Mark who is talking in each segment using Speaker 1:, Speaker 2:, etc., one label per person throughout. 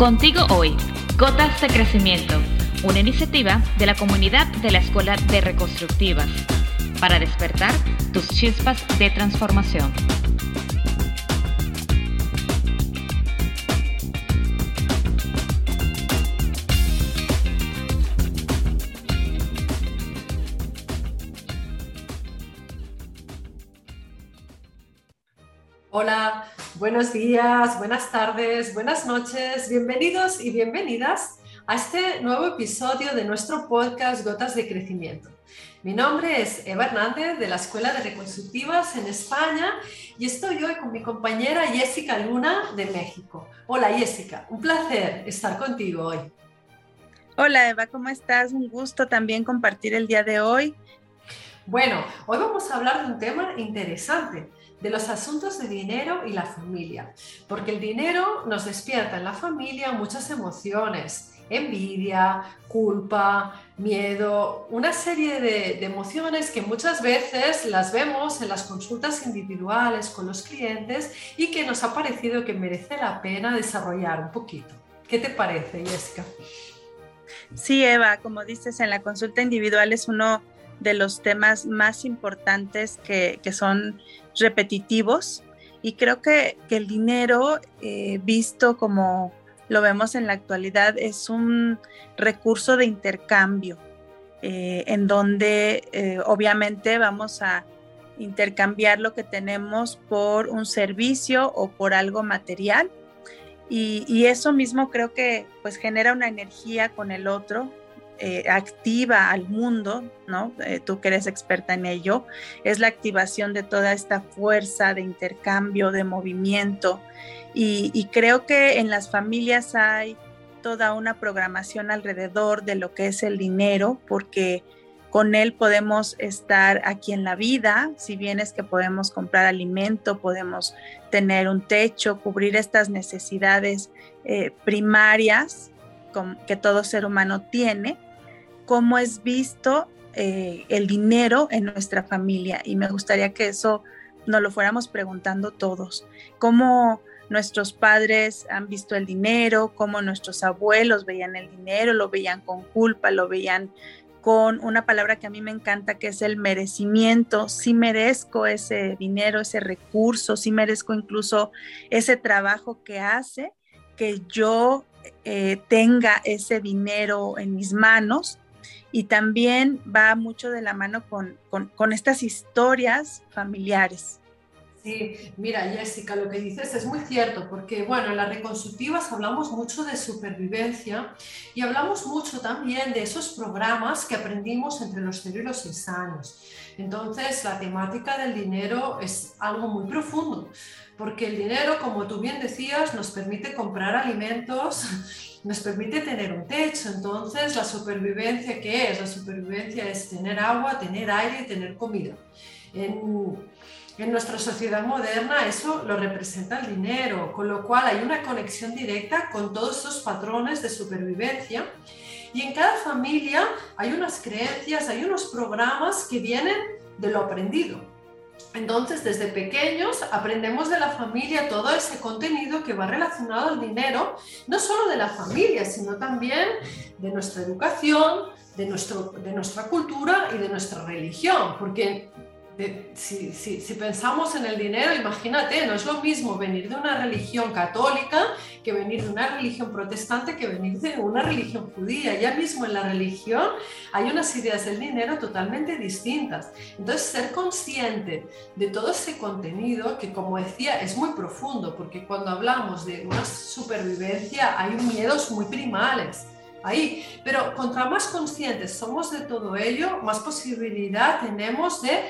Speaker 1: Contigo hoy, Gotas de Crecimiento, una iniciativa de la comunidad de la Escuela de Reconstructivas, para despertar tus chispas de transformación.
Speaker 2: Hola, buenos días, buenas tardes, buenas noches, bienvenidos y bienvenidas a este nuevo episodio de nuestro podcast Gotas de Crecimiento. Mi nombre es Eva Hernández de la Escuela de Reconstructivas en España y estoy hoy con mi compañera Jessica Luna de México. Hola Jessica, un placer estar contigo hoy.
Speaker 3: Hola Eva, ¿cómo estás? Un gusto también compartir el día de hoy.
Speaker 2: Bueno, hoy vamos a hablar de un tema interesante de los asuntos de dinero y la familia, porque el dinero nos despierta en la familia muchas emociones, envidia, culpa, miedo, una serie de, emociones que muchas veces las vemos en las consultas individuales con los clientes y que nos ha parecido que merece la pena desarrollar un poquito. ¿Qué te parece, Jessica?
Speaker 3: Sí, Eva, como dices, en la consulta individual es uno de los temas más importantes que, son repetitivos y creo que, el dinero eh, visto como lo vemos en la actualidad es un recurso de intercambio eh, en donde eh, obviamente vamos a intercambiar lo que tenemos por un servicio o por algo material. Y, y, eso mismo creo que pues genera una energía con el otro eh, activa al mundo, ¿no? Eh, tú que eres experta en ello, es la activación de toda esta fuerza de intercambio, de movimiento. Y, creo que en las familias hay toda una programación alrededor de lo que es el dinero, porque con él podemos estar aquí en la vida, si bien es que podemos comprar alimento, podemos tener un techo, cubrir estas necesidades eh, primarias que todo ser humano tiene, cómo es visto eh, el dinero en nuestra familia y me gustaría que eso nos lo fuéramos preguntando todos. ¿Cómo nuestros padres han visto el dinero? ¿Cómo nuestros abuelos veían el dinero? ¿Lo veían con culpa? ¿Lo veían con una palabra que a mí me encanta que es el merecimiento? Si merezco ese dinero, ese recurso, si merezco incluso ese trabajo que hace que yo eh, tenga ese dinero en mis manos y también va mucho de la mano con, estas historias familiares.
Speaker 2: Sí, mira Jessica, lo que dices es muy cierto, porque bueno, en las reconstructivas hablamos mucho de supervivencia y hablamos mucho también de esos programas que aprendimos entre los 0 y los 6 años. Entonces, la temática del dinero es algo muy profundo, porque el dinero, como tú bien decías, nos permite comprar alimentos, nos permite tener un techo. Entonces, la supervivencia, ¿qué es? La supervivencia es tener agua, tener aire y tener comida. En, nuestra sociedad moderna eso lo representa el dinero, con lo cual hay una conexión directa con todos estos patrones de supervivencia. Y en cada familia hay unas creencias, hay unos programas que vienen de lo aprendido. Entonces, desde pequeños aprendemos de la familia todo ese contenido que va relacionado al dinero, no solo de la familia, sino también de nuestra educación, de, nuestro, de nuestra cultura y de nuestra religión, porque si, pensamos en el dinero, imagínate, no es lo mismo venir de una religión católica que venir de una religión protestante que venir de una religión judía. Ya mismo en la religión hay unas ideas del dinero totalmente distintas. Entonces, ser consciente de todo ese contenido, que como decía, es muy profundo, porque cuando hablamos de una supervivencia hay miedos muy primales ahí. Pero contra más conscientes somos de todo ello, más posibilidad tenemos de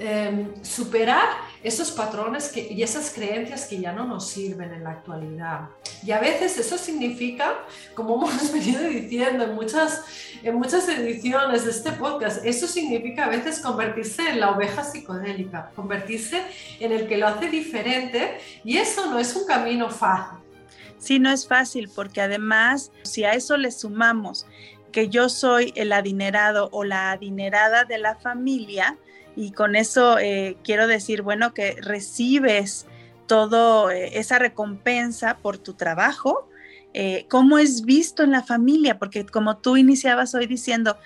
Speaker 2: Em, superar esos patrones y esas creencias que ya no nos sirven en la actualidad. Y a veces eso significa, como hemos venido diciendo en muchas, en muchas ediciones de este podcast, eso significa a veces convertirse en la oveja psicodélica, convertirse en el que lo hace diferente y eso no es un camino fácil.
Speaker 3: Sí, no es fácil porque además si a eso le sumamos que yo soy el adinerado o la adinerada de la familia, y con eso eh, quiero decir, bueno, que recibes todo eh, esa recompensa por tu trabajo eh, cómo es visto en la familia, porque como tú iniciabas hoy diciendo,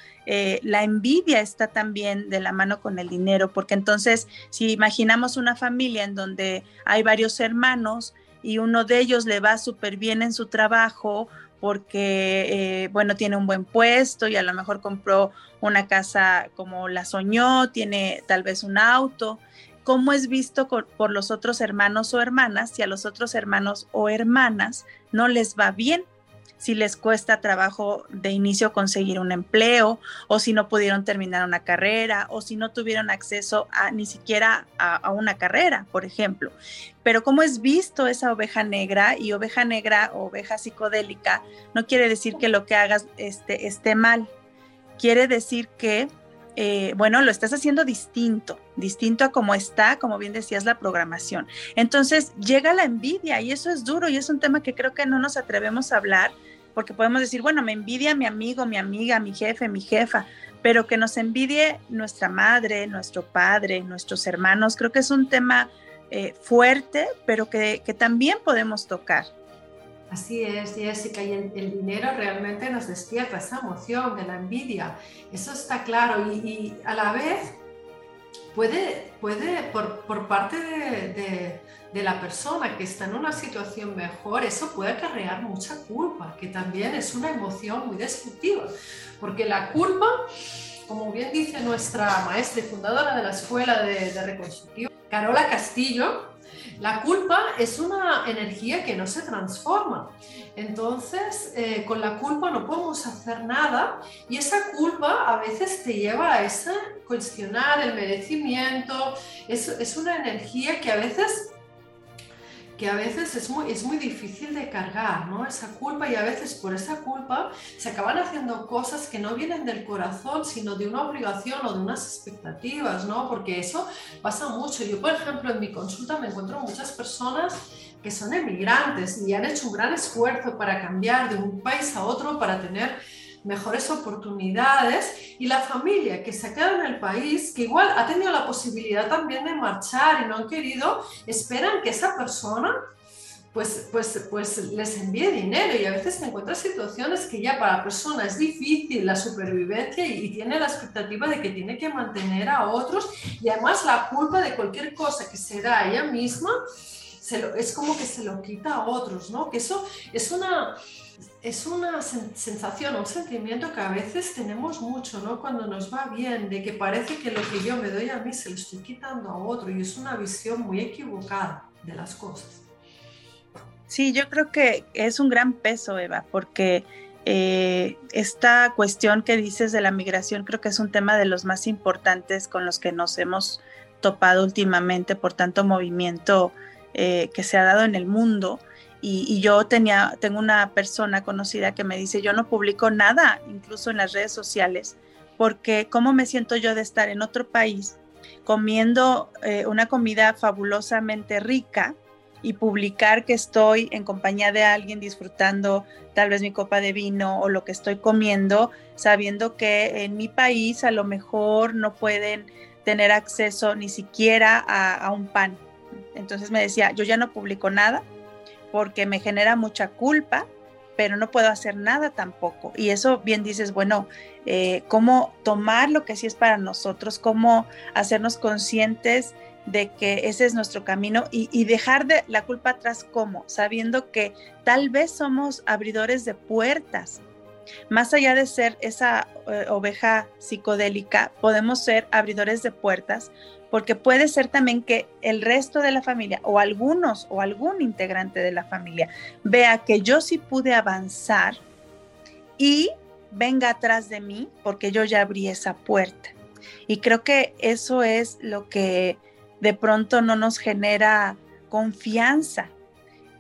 Speaker 3: la envidia está también de la mano con el dinero, porque entonces si imaginamos una familia en donde hay varios hermanos y uno de ellos le va súper bien en su trabajo porque, eh, bueno, tiene un buen puesto y a lo mejor compró una casa como la soñó, tiene tal vez un auto. ¿Cómo es visto por los otros hermanos o hermanas si a los otros hermanos o hermanas no les va bien? Si les cuesta trabajo de inicio conseguir un empleo o si no pudieron terminar una carrera o si no tuvieron acceso a ni siquiera a, una carrera, por ejemplo. Pero como es visto esa oveja negra y oveja negra o oveja psicodélica, no quiere decir que lo que hagas este, esté mal. Quiere decir que eh, bueno, lo estás haciendo distinto, distinto a como está, como bien decías, la programación. Entonces llega la envidia y eso es duro y es un tema que creo que no nos atrevemos a hablar porque podemos decir, bueno, me envidia mi amigo, mi amiga, mi jefe, mi jefa, pero que nos envidie nuestra madre, nuestro padre, nuestros hermanos, creo que es un tema eh, fuerte, pero que, también podemos tocar.
Speaker 2: Así es, Jessica, y el, dinero realmente nos despierta esa emoción de la envidia, eso está claro, y, a la vez puede, puede por, parte de de la persona que está en una situación mejor, eso puede acarrear mucha culpa, que también es una emoción muy destructiva, porque la culpa, como bien dice nuestra maestra y fundadora de la Escuela de, de Carola Castillo, la culpa es una energía que no se transforma. Entonces, eh, con la culpa no podemos hacer nada y esa culpa a veces te lleva a ese cuestionar el merecimiento. Es, es una energía que a veces que a veces es muy, es muy difícil de cargar, ¿no? Esa culpa y a veces por esa culpa se acaban haciendo cosas que no vienen del corazón, sino de una obligación o de unas expectativas, ¿no? Porque eso pasa mucho. Yo, por ejemplo, en mi consulta me encuentro muchas personas que son emigrantes y han hecho un gran esfuerzo para cambiar de un país a otro, para tener mejores oportunidades y la familia que se ha quedado en el país, que igual ha tenido la posibilidad también de marchar y no han querido, esperan que esa persona pues, pues, pues les envíe dinero y a veces se encuentra situaciones que ya para la persona es difícil la supervivencia y, tiene la expectativa de que tiene que mantener a otros y además la culpa de cualquier cosa que se da a ella misma es como que se lo quita a otros, ¿no? Que eso es una, es una sensación, un sentimiento que a veces tenemos mucho, ¿no? Cuando nos va bien, de que parece que lo que yo me doy a mí se lo estoy quitando a otro y es una visión muy equivocada de las cosas.
Speaker 3: Sí, yo creo que es un gran peso, Eva, porque eh, esta cuestión que dices de la migración creo que es un tema de los más importantes con los que nos hemos topado últimamente por tanto movimiento eh, que se ha dado en el mundo y, yo tenía, tengo una persona conocida que me dice, yo no publico nada, incluso en las redes sociales, porque ¿cómo me siento yo de estar en otro país comiendo eh, una comida fabulosamente rica y publicar que estoy en compañía de alguien disfrutando tal vez mi copa de vino o lo que estoy comiendo, sabiendo que en mi país a lo mejor no pueden tener acceso ni siquiera a un pan. Entonces me decía, yo ya no publico nada porque me genera mucha culpa, pero no puedo hacer nada tampoco. Y eso bien dices, bueno, eh, cómo tomar lo que sí es para nosotros, cómo hacernos conscientes de que ese es nuestro camino y, dejar de la culpa atrás, ¿cómo? Sabiendo que tal vez somos abridores de puertas. Más allá de ser esa eh, oveja psicodélica, podemos ser abridores de puertas porque puede ser también que el resto de la familia o algunos o algún integrante de la familia vea que yo sí pude avanzar y venga atrás de mí porque yo ya abrí esa puerta. Y creo que eso es lo que de pronto no nos genera confianza.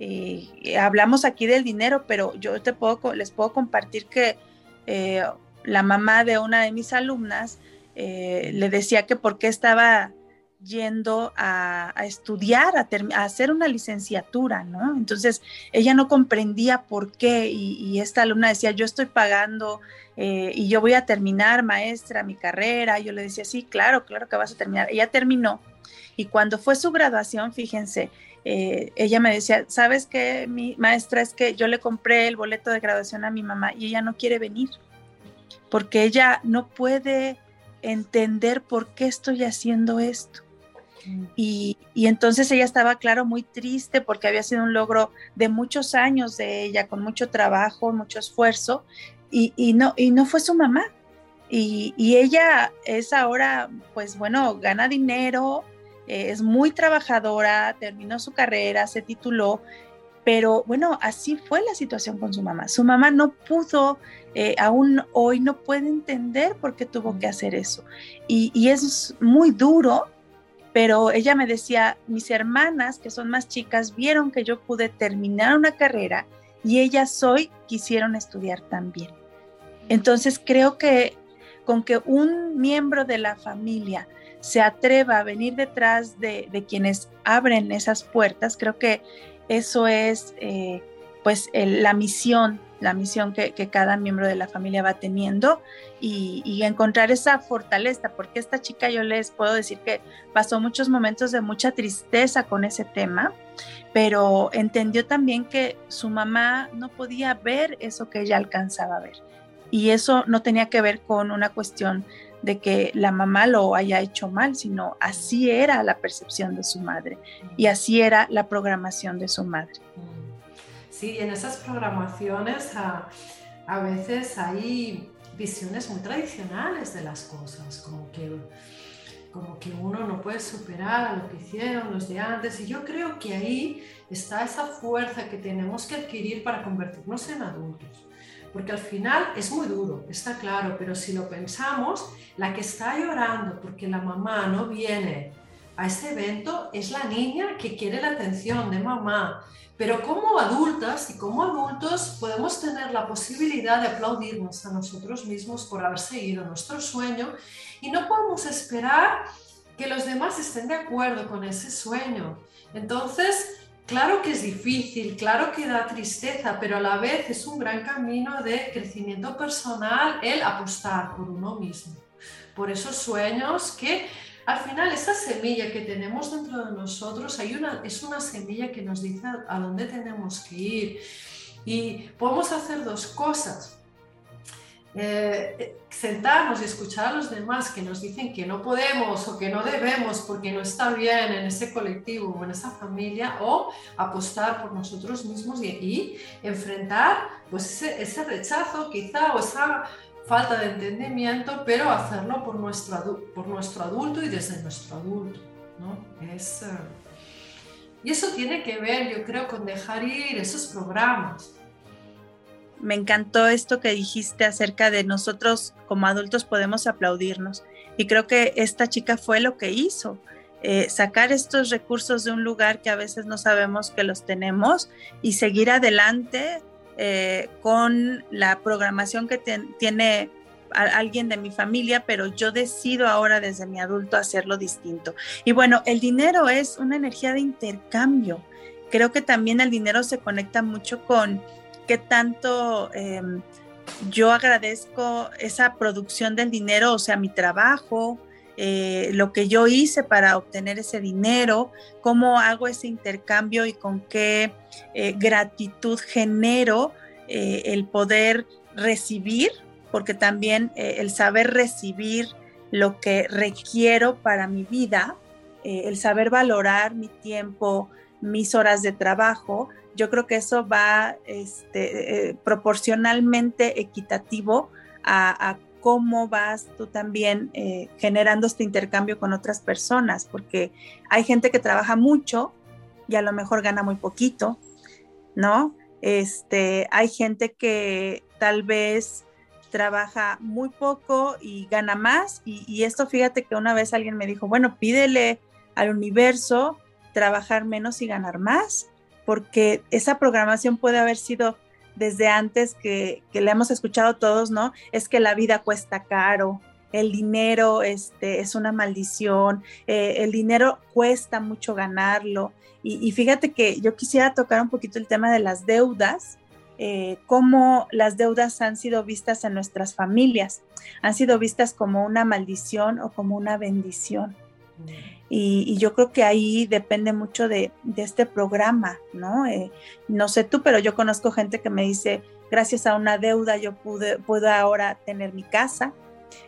Speaker 3: Eh, hablamos aquí del dinero, pero yo te puedo, les puedo compartir que eh, la mamá de una de mis alumnas eh, le decía que por qué estaba yendo a, estudiar, a, hacer una licenciatura, ¿no? Entonces ella no comprendía por qué y, esta alumna decía, yo estoy pagando eh, y yo voy a terminar, maestra, mi carrera. Yo le decía, sí, claro, claro que vas a terminar. Ella terminó y cuando fue su graduación, fíjense, eh, ella me decía, ¿sabes qué, mi maestra? Es que yo le compré el boleto de graduación a mi mamá y ella no quiere venir porque ella no puede entender por qué estoy haciendo esto. Mm. Y, entonces ella estaba, claro, muy triste porque había sido un logro de muchos años de ella, con mucho trabajo, mucho esfuerzo, y, no, y no fue su mamá. Y, ella es ahora, pues bueno, gana dinero, eh, es muy trabajadora, terminó su carrera, se tituló, pero bueno, así fue la situación con su mamá. Su mamá no pudo, eh, aún hoy no puede entender por qué tuvo que hacer eso. Y, y es muy duro pero ella me decía, mis hermanas, que son más chicas, vieron que yo pude terminar una carrera y ellas hoy quisieron estudiar también. Entonces creo que con que un miembro de la familia se atreva a venir detrás de, quienes abren esas puertas, creo que eso es eh, pues la misión la misión que, cada miembro de la familia va teniendo y, encontrar esa fortaleza, porque esta chica yo les puedo decir que pasó muchos momentos de mucha tristeza con ese tema, pero entendió también que su mamá no podía ver eso que ella alcanzaba a ver. Y eso no tenía que ver con una cuestión de que la mamá lo haya hecho mal, sino así era la percepción de su madre y así era la programación de su madre.
Speaker 2: Sí, en esas programaciones a, a veces hay visiones muy tradicionales de las cosas, como que, como que uno no puede superar a lo que hicieron los de antes. Y yo creo que ahí está esa fuerza que tenemos que adquirir para convertirnos en adultos. Porque al final es muy duro, está claro, pero si lo pensamos, la que está llorando porque la mamá no viene a ese evento es la niña que quiere la atención de mamá, pero como adultas y como adultos podemos tener la posibilidad de aplaudirnos a nosotros mismos por haber seguido nuestro sueño y no podemos esperar que los demás estén de acuerdo con ese sueño. Entonces, claro que es difícil, claro que da tristeza, pero a la vez es un gran camino de crecimiento personal el apostar por uno mismo, por esos sueños que al final, esa semilla que tenemos dentro de nosotros hay una, es una semilla que nos dice a dónde tenemos que ir. Y podemos hacer dos cosas. Eh, sentarnos y escuchar a los demás que nos dicen que no podemos o que no debemos porque no está bien en ese colectivo o en esa familia o apostar por nosotros mismos y, enfrentar pues ese, ese, rechazo quizá o esa falta de entendimiento, pero hacerlo por nuestro, por nuestro adulto y desde nuestro adulto. ¿no? Es, eh, y eso tiene que ver, yo creo, con dejar ir esos programas.
Speaker 3: Me encantó esto que dijiste acerca de nosotros como adultos podemos aplaudirnos. Y creo que esta chica fue lo que hizo. Eh, sacar estos recursos de un lugar que a veces no sabemos que los tenemos y seguir adelante eh, con la programación que tiene alguien de mi familia, pero yo decido ahora desde mi adulto hacerlo distinto. Y bueno, el dinero es una energía de intercambio. Creo que también el dinero se conecta mucho con qué tanto em, yo agradezco esa producción del dinero, o sea, mi trabajo, eh, lo que yo hice para obtener ese dinero, cómo hago ese intercambio y con qué eh, gratitud genero eh, el poder recibir, porque también el saber recibir lo que requiero para mi vida, el saber valorar mi tiempo, mis horas de trabajo, yo creo que eso va este, proporcionalmente equitativo a, a cómo vas tú también eh, generando este intercambio con otras personas, porque hay gente que trabaja mucho y a lo mejor gana muy poquito, ¿no? Este, hay gente que tal vez trabaja muy poco y gana más, y, y esto fíjate que una vez alguien me dijo, bueno, pídele al universo trabajar menos y ganar más, porque esa programación puede haber sido desde antes que, le hemos escuchado todos, ¿no? Es que la vida cuesta caro, el dinero este, es una maldición, eh, el dinero cuesta mucho ganarlo. Y, fíjate que yo quisiera tocar un poquito el tema de las deudas, eh, cómo las deudas han sido vistas en nuestras familias, han sido vistas como una maldición o como una bendición. Y, yo creo que ahí depende mucho de, este programa, ¿no? Eh, no sé tú, pero yo conozco gente que me dice, gracias a una deuda yo pude, puedo ahora tener mi casa,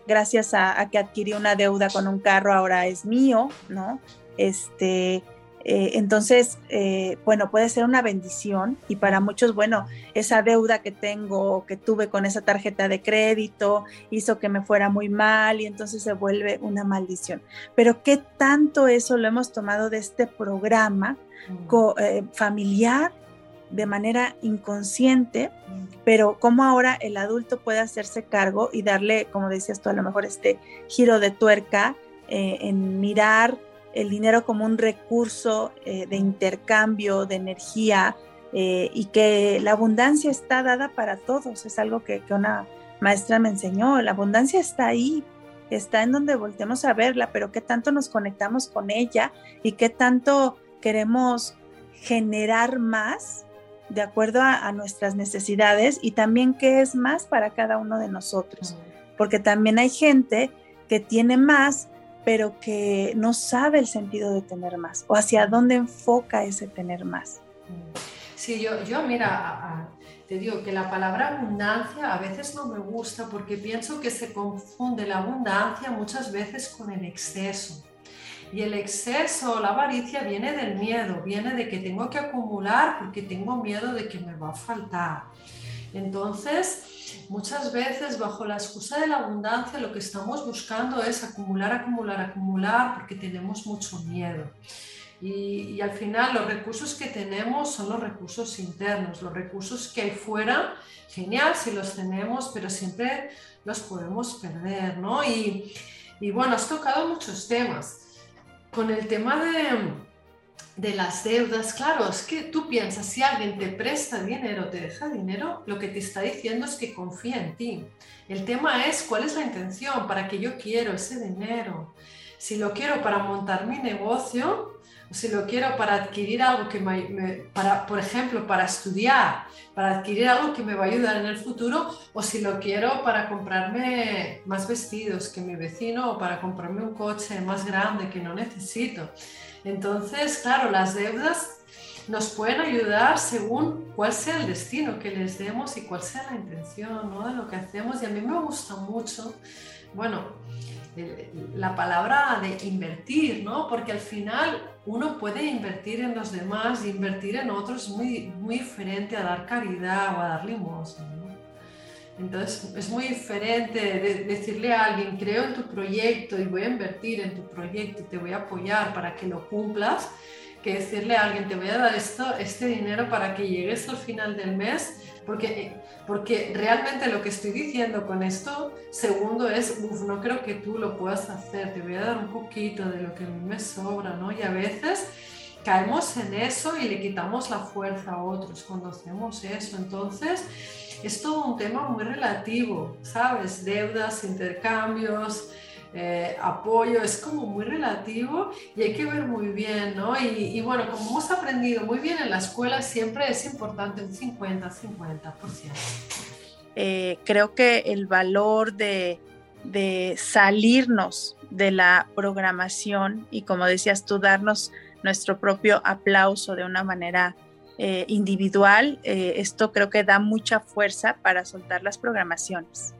Speaker 3: gracias a, a, que adquirí una deuda con un carro ahora es mío, ¿no? Este, eh, entonces, eh, bueno, puede ser una bendición y para muchos, bueno, esa deuda que tengo, que tuve con esa tarjeta de crédito, hizo que me fuera muy mal y entonces se vuelve una maldición. Pero ¿qué tanto eso lo hemos tomado de este programa mm. eh, familiar? de manera inconsciente, mm. pero cómo ahora el adulto puede hacerse cargo y darle, como decías tú, a lo mejor este giro de tuerca en mirar el dinero como un recurso eh, de intercambio, de energía, eh, y que la abundancia está dada para todos. Es algo que, una maestra me enseñó. La abundancia está ahí, está en donde voltemos a verla, pero qué tanto nos conectamos con ella y qué tanto queremos generar más de acuerdo a, nuestras necesidades y también qué es más para cada uno de nosotros. Porque también hay gente que tiene más pero que no sabe el sentido de tener más o hacia dónde enfoca ese tener más.
Speaker 2: Sí, yo, yo mira, te digo que la palabra abundancia a veces no me gusta porque pienso que se confunde la abundancia muchas veces con el exceso. Y el exceso, la avaricia viene del miedo, viene de que tengo que acumular porque tengo miedo de que me va a faltar. Entonces, Muchas veces bajo la excusa de la abundancia lo que estamos buscando es acumular, acumular, acumular porque tenemos mucho miedo. Y, al final los recursos que tenemos son los recursos internos, los recursos que hay fuera, genial si los tenemos, pero siempre los podemos perder, ¿no? Y, y bueno, has tocado muchos temas. Con el tema de, de las deudas, claro, es que tú piensas, si alguien te presta dinero, te deja dinero, lo que te está diciendo es que confía en ti. El tema es cuál es la intención, para que yo quiero ese dinero. Si lo quiero para montar mi negocio, si lo quiero para adquirir algo que me, para, por ejemplo, para estudiar, para adquirir algo que me va a ayudar en el futuro, o si lo quiero para comprarme más vestidos que mi vecino, o para comprarme un coche más grande que no necesito. Entonces, claro, las deudas nos pueden ayudar según cuál sea el destino que les demos y cuál sea la intención de lo que hacemos. Y a mí me gusta mucho, bueno, la palabra de invertir, ¿no? Porque al final uno puede invertir en los demás invertir en otros muy, muy diferente a dar caridad o a dar limosna, entonces es muy diferente decirle a alguien, creo en tu proyecto y voy a invertir en tu proyecto y te voy a apoyar para que lo cumplas, que decirle a alguien, te voy a dar esto, este dinero para que llegues al final del mes, porque, porque realmente lo que estoy diciendo con esto, segundo es, uff, no creo que tú lo puedas hacer, te voy a dar un poquito de lo que a mí me sobra, ¿no? Y a veces caemos en eso y le quitamos la fuerza a otros cuando hacemos eso. Entonces, es todo un tema muy relativo, ¿sabes? Deudas, intercambios, eh, apoyo, es como muy relativo y hay que ver muy bien, ¿no? Y, bueno, como hemos aprendido muy bien en la escuela, siempre es importante un 50-50%.
Speaker 3: Eh, creo que el valor de, de salirnos de la programación y como decías tú, darnos nuestro propio aplauso de una manera eh, individual, eh, esto creo que da mucha fuerza para soltar las programaciones.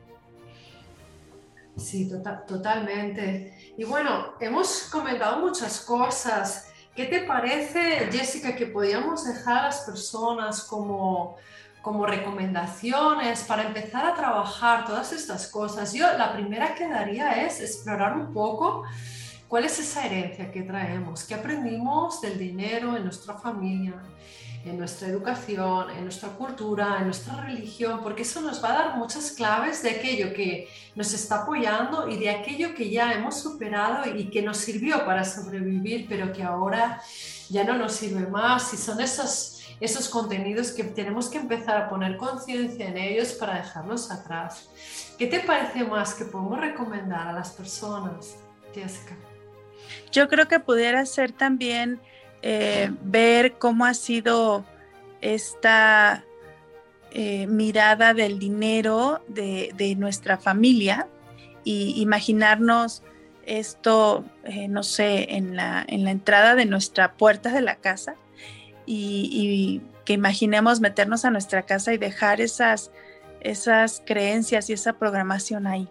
Speaker 2: Sí, tota-, totalmente. Y bueno, hemos comentado muchas cosas. ¿Qué te parece, Jessica, que podíamos dejar a las personas como, como recomendaciones para empezar a trabajar todas estas cosas? Yo la primera que daría es explorar un poco cuál es esa herencia que traemos, qué aprendimos del dinero en nuestra familia, en nuestra educación, en nuestra cultura, en nuestra religión, porque eso nos va a dar muchas claves de aquello que nos está apoyando y de aquello que ya hemos superado y que nos sirvió para sobrevivir, pero que ahora ya no nos sirve más y son esos, esos contenidos que tenemos que empezar a poner conciencia en ellos para dejarlos atrás. ¿Qué te parece más que podemos recomendar a las personas, Jessica?
Speaker 3: Yo creo que pudiera ser también eh, ver cómo ha sido esta eh, mirada del dinero de, nuestra familia y imaginarnos esto, eh, no sé, en la, en la, entrada de nuestra puerta de la casa y, que imaginemos meternos a nuestra casa y dejar esas, esas creencias y esa programación ahí.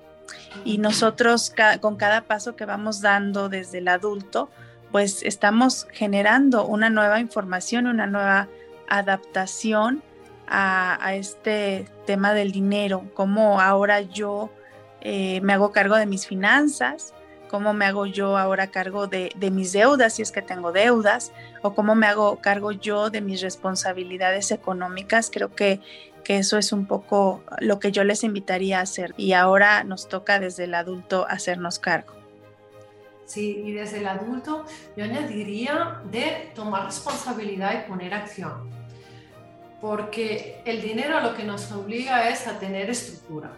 Speaker 3: Y nosotros con cada paso que vamos dando desde el adulto, pues estamos generando una nueva información, una nueva adaptación a, este tema del dinero, cómo ahora yo eh, me hago cargo de mis finanzas, cómo me hago yo ahora cargo de, mis deudas si es que tengo deudas, o cómo me hago cargo yo de mis responsabilidades económicas. Creo que, que eso es un poco lo que yo les invitaría a hacer y ahora nos toca desde el adulto hacernos cargo.
Speaker 2: Sí, y desde el adulto yo añadiría de tomar responsabilidad y poner acción porque el dinero lo que nos obliga es a tener estructura.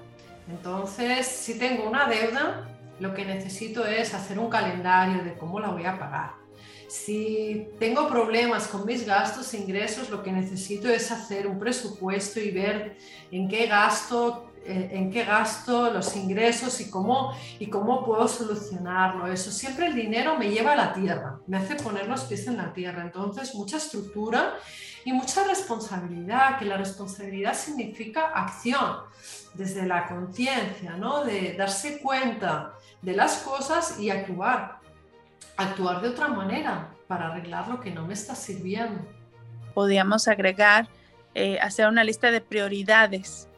Speaker 2: Entonces, si tengo una deuda, lo que necesito es hacer un calendario de cómo la voy a pagar. Si tengo problemas con mis gastos e ingresos, lo que necesito es hacer un presupuesto y ver en qué gasto, en qué gasto los ingresos y cómo, y cómo puedo solucionarlo. Eso siempre el dinero me lleva a la tierra, me hace poner los pies en la tierra. Entonces, mucha estructura y mucha responsabilidad, que la responsabilidad significa acción desde la conciencia, ¿no? de darse cuenta de las cosas y actuar, actuar de otra manera para arreglar lo que no me está sirviendo.
Speaker 3: Podríamos agregar, eh, hacer una lista de prioridades,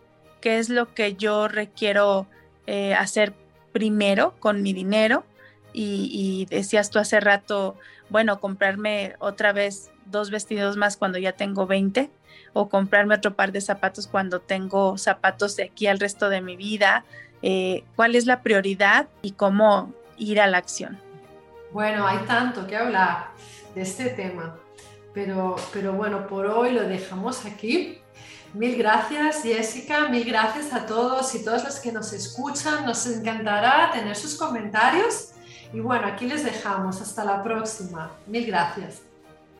Speaker 3: qué es lo que yo requiero eh, hacer primero con mi dinero y, y decías tú hace rato, bueno, comprarme otra vez dos vestidos más cuando ya tengo 20 o comprarme otro par de zapatos cuando tengo zapatos de aquí al resto de mi vida. Eh, ¿Cuál es la prioridad y cómo ir a la acción?
Speaker 2: Bueno, hay tanto que hablar de este tema, pero, pero bueno, por hoy lo dejamos aquí. Mil gracias Jessica, mil gracias a todos y todas las que nos escuchan. Nos encantará tener sus comentarios. Y bueno, aquí les dejamos. Hasta la próxima. Mil gracias.